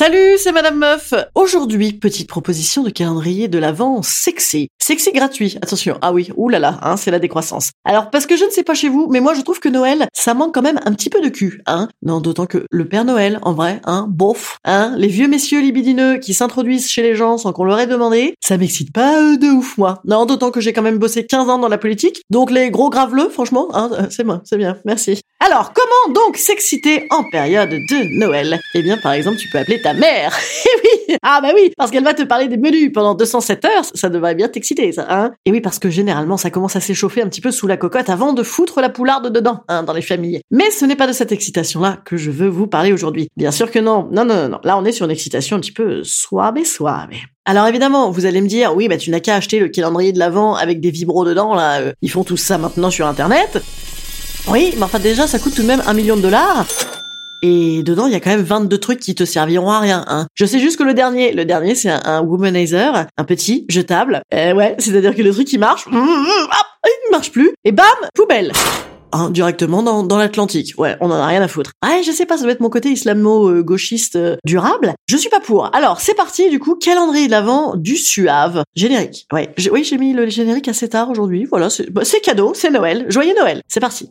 Salut, c'est Madame Meuf. Aujourd'hui, petite proposition de calendrier de l'Avent sexy. Sexy gratuit, attention. Ah oui, oulala, hein, c'est la décroissance. Alors, parce que je ne sais pas chez vous, mais moi je trouve que Noël, ça manque quand même un petit peu de cul, hein. Non, d'autant que le Père Noël, en vrai, hein, bof, hein, les vieux messieurs libidineux qui s'introduisent chez les gens sans qu'on leur ait demandé, ça m'excite pas euh, de ouf, moi. Non, d'autant que j'ai quand même bossé 15 ans dans la politique, donc les gros graveleux, franchement, hein, euh, c'est moi, c'est bien, merci. Alors, comment donc s'exciter en période de Noël? Eh bien, par exemple, tu peux appeler ta mère. Eh oui Ah bah oui, parce qu'elle va te parler des menus pendant 207 heures, ça devrait bien t'exciter, ça, hein Et oui, parce que généralement, ça commence à s'échauffer un petit peu sous la cocotte avant de foutre la poularde dedans, hein, dans les familles. Mais ce n'est pas de cette excitation-là que je veux vous parler aujourd'hui. Bien sûr que non. Non, non, non, non. Là, on est sur une excitation un petit peu suave suave. Alors évidemment, vous allez me dire, oui, bah tu n'as qu'à acheter le calendrier de l'Avent avec des vibros dedans, là. euh, Ils font tout ça maintenant sur Internet. Oui, mais enfin déjà, ça coûte tout de même un million de dollars. Et dedans, il y a quand même 22 trucs qui te serviront à rien. Hein. Je sais juste que le dernier, le dernier, c'est un, un womanizer, un petit, jetable. Euh, ouais, c'est-à-dire que le truc, il marche, hop, il ne marche plus, et bam, poubelle Hein, directement dans, dans l'Atlantique. Ouais, on en a rien à foutre. Ouais, je sais pas, ça doit être mon côté islamo-gauchiste euh, durable. Je suis pas pour. Alors, c'est parti, du coup, calendrier de l'Avent du Suave. Générique. Ouais, oui, j'ai mis le générique assez tard aujourd'hui. Voilà, c'est bah, cadeau, c'est Noël. Joyeux Noël. C'est parti.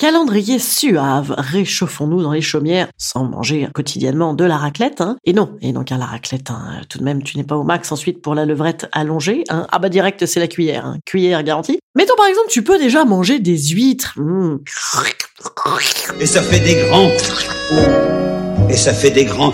Calendrier suave, réchauffons-nous dans les chaumières sans manger quotidiennement de la raclette, hein. Et non, et non car la raclette, hein, tout de même, tu n'es pas au max ensuite pour la levrette allongée, hein. Ah bah direct, c'est la cuillère, hein. Cuillère garantie. Mettons par exemple, tu peux déjà manger des huîtres. Mmh. Et ça fait des grands. Et ça fait des grands.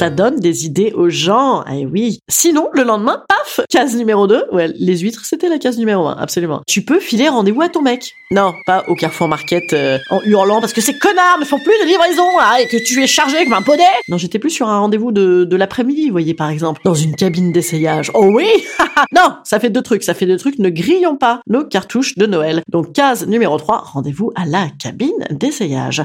Ça donne des idées aux gens. Eh oui. Sinon, le lendemain, paf, case numéro 2. Ouais, les huîtres, c'était la case numéro 1, absolument. Tu peux filer rendez-vous à ton mec. Non, pas au Carrefour Market euh, en hurlant parce que ces connards ne font plus de livraison ah, et que tu es chargé comme un poney. Non, j'étais plus sur un rendez-vous de, de l'après-midi, vous voyez, par exemple. Dans une cabine d'essayage. Oh oui Non, ça fait deux trucs. Ça fait deux trucs. Ne grillons pas nos cartouches de Noël. Donc, case numéro 3, rendez-vous à la cabine d'essayage.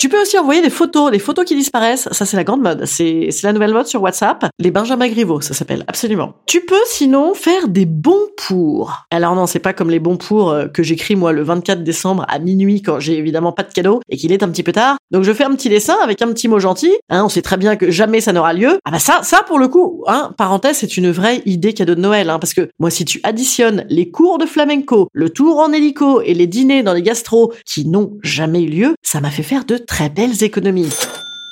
Tu peux aussi envoyer des photos, des photos qui disparaissent. Ça, c'est la grande mode. C'est, la nouvelle mode sur WhatsApp. Les Benjamin Griveaux, ça s'appelle. Absolument. Tu peux sinon faire des bons pour. Alors non, c'est pas comme les bons pour euh, que j'écris moi le 24 décembre à minuit quand j'ai évidemment pas de cadeau et qu'il est un petit peu tard. Donc je fais un petit dessin avec un petit mot gentil. Hein, on sait très bien que jamais ça n'aura lieu. Ah bah ça, ça pour le coup, hein, parenthèse, c'est une vraie idée cadeau de Noël. Hein, parce que moi, si tu additionnes les cours de flamenco, le tour en hélico et les dîners dans les gastros qui n'ont jamais eu lieu, ça m'a fait faire de très belles économies.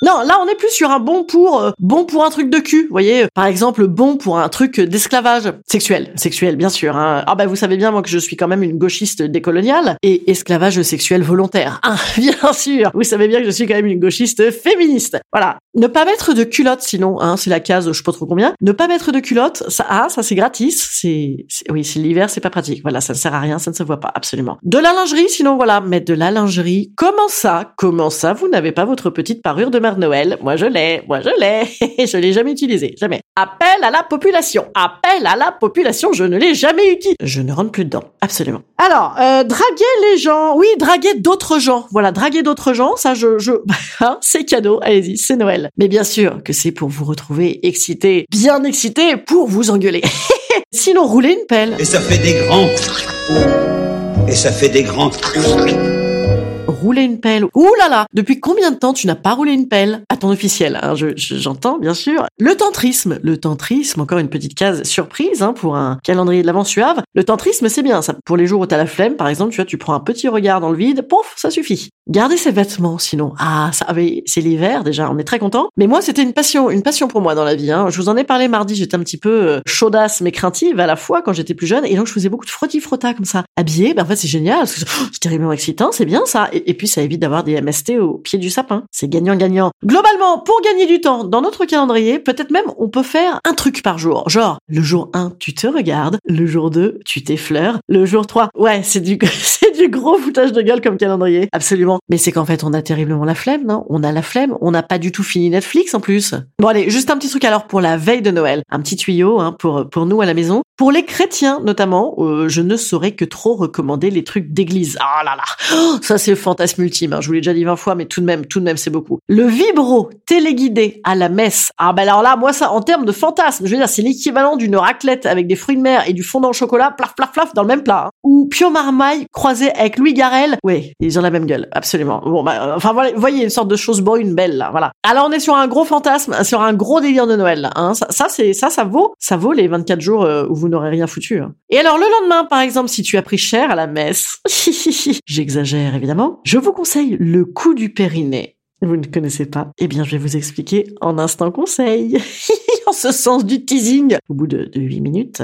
Non, là on est plus sur un bon pour euh, bon pour un truc de cul, vous voyez. Par exemple, bon pour un truc d'esclavage sexuel, sexuel bien sûr. Hein. Ah bah vous savez bien moi que je suis quand même une gauchiste décoloniale et esclavage sexuel volontaire. Ah, bien sûr. Vous savez bien que je suis quand même une gauchiste féministe. Voilà. Ne pas mettre de culotte sinon, hein, c'est la case, je sais pas trop combien. Ne pas mettre de culotte, ça, ah, ça c'est gratis. C'est, oui, c'est l'hiver, c'est pas pratique. Voilà, ça ne sert à rien, ça ne se voit pas absolument. De la lingerie, sinon voilà, mettre de la lingerie. Comment ça Comment ça Vous n'avez pas votre petite parure de Noël Moi je l'ai, moi je l'ai. je l'ai jamais utilisée, jamais. Appel à la population. Appel à la population. Je ne l'ai jamais utilisé. Je ne rentre plus dedans, absolument. Alors, euh, draguer les gens. Oui, draguer d'autres gens. Voilà, draguer d'autres gens. Ça, je, je, hein, c'est cadeau. Allez-y, c'est Noël. Mais bien sûr que c'est pour vous retrouver excité, bien excité, pour vous engueuler. Sinon, rouler une pelle. Et ça fait des grands. Et ça fait des grands... rouler une pelle. Ouh là là Depuis combien de temps tu n'as pas roulé une pelle À ton officiel, hein, je, j'entends bien sûr. Le tantrisme. Le tantrisme, encore une petite case surprise hein, pour un calendrier de l'avant suave. Le tantrisme, c'est bien ça. Pour les jours où t'as la flemme, par exemple, tu vois, tu prends un petit regard dans le vide, pouf, ça suffit. Garder ses vêtements, sinon. Ah, ça, avait, c'est l'hiver déjà, on est très content. Mais moi, c'était une passion, une passion pour moi dans la vie. Hein. Je vous en ai parlé mardi, j'étais un petit peu euh, chaudasse mais craintive à la fois quand j'étais plus jeune, et donc je faisais beaucoup de frotti frotta comme ça. Habillé, ben en fait c'est génial, c'est terriblement excitant, c'est bien ça. Et puis ça évite d'avoir des MST au pied du sapin. C'est gagnant-gagnant. Globalement, pour gagner du temps dans notre calendrier, peut-être même on peut faire un truc par jour. Genre, le jour 1, tu te regardes, le jour 2, tu t'effleures, le jour 3, ouais, c'est du, du gros foutage de gueule comme calendrier. Absolument. Mais c'est qu'en fait, on a terriblement la flemme, non? On a la flemme, on n'a pas du tout fini Netflix en plus. Bon allez, juste un petit truc alors pour la veille de Noël. Un petit tuyau hein, pour, pour nous à la maison. Pour les chrétiens notamment, euh, je ne saurais que trop recommander les trucs d'église. Ah là là, oh, ça c'est le fantasme ultime. Hein. Je vous l'ai déjà dit 20 fois, mais tout de même, tout de même c'est beaucoup. Le vibro téléguidé à la messe. Ah ben alors là, moi ça, en termes de fantasme, je veux dire, c'est l'équivalent d'une raclette avec des fruits de mer et du fondant au chocolat, plaf plaf plaf dans le même plat. Hein. Ou Pio Marmaille croisé avec Louis Garel. Oui, ils ont la même gueule, absolument. Bon, bah, euh, enfin voilà, voyez une sorte de chose une belle là, voilà. Alors on est sur un gros fantasme, sur un gros délire de Noël. Hein. Ça, ça c'est ça, ça vaut, ça vaut les 24 jours euh, où vous n'aurez rien foutu. Hein. Et alors le lendemain, par exemple, si tu as pris cher à la messe, j'exagère évidemment, je vous conseille le coup du périnée. Vous ne connaissez pas? Eh bien, je vais vous expliquer en instant conseil. en ce sens du teasing. Au bout de, de 8 minutes.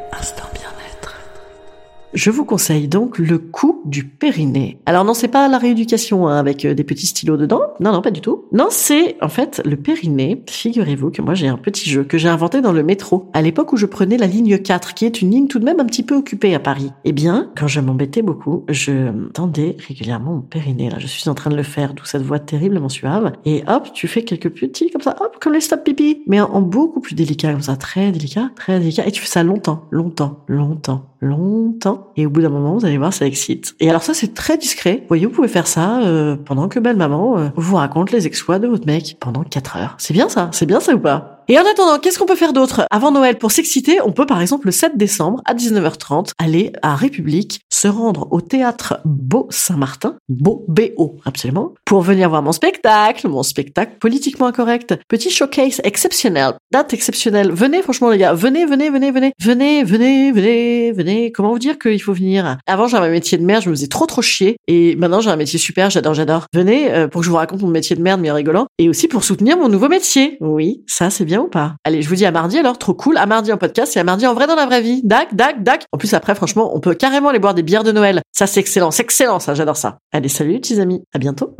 Je vous conseille donc le coup du périnée. Alors non, c'est pas la rééducation hein, avec euh, des petits stylos dedans. Non, non, pas du tout. Non, c'est en fait le périnée. Figurez-vous que moi j'ai un petit jeu que j'ai inventé dans le métro à l'époque où je prenais la ligne 4, qui est une ligne tout de même un petit peu occupée à Paris. Eh bien, quand je m'embêtais beaucoup, je tendais régulièrement mon périnée. Là, je suis en train de le faire, d'où cette voix terriblement suave. Et hop, tu fais quelques petits comme ça, hop, comme les stop pipi, mais en, en beaucoup plus délicat comme ça, très délicat, très délicat. Et tu fais ça longtemps, longtemps, longtemps, longtemps. Et au bout d'un moment, vous allez voir, ça excite. Et alors ça, c'est très discret. Vous voyez, vous pouvez faire ça euh, pendant que belle maman euh, vous raconte les exploits de votre mec pendant 4 heures. C'est bien ça, c'est bien ça ou pas? Et en attendant, qu'est-ce qu'on peut faire d'autre? Avant Noël, pour s'exciter, on peut par exemple le 7 décembre à 19h30 aller à République, se rendre au théâtre Beau Saint-Martin, Beau B-O, absolument, pour venir voir mon spectacle, mon spectacle politiquement incorrect, petit showcase exceptionnel, date exceptionnelle. Venez, franchement les gars, venez, venez, venez, venez, venez, venez, venez, venez. Comment vous dire qu'il faut venir? Avant j'avais un métier de merde, je me faisais trop trop chier, et maintenant j'ai un métier super, j'adore, j'adore. Venez euh, pour que je vous raconte mon métier de merde mais rigolant, et aussi pour soutenir mon nouveau métier. Oui, ça c'est bien Allez, je vous dis à mardi alors, trop cool. À mardi en podcast et à mardi en vrai dans la vraie vie. Dac, dac, dac. En plus après, franchement, on peut carrément aller boire des bières de Noël. Ça c'est excellent, c'est excellent ça, j'adore ça. Allez, salut les petits amis, à bientôt.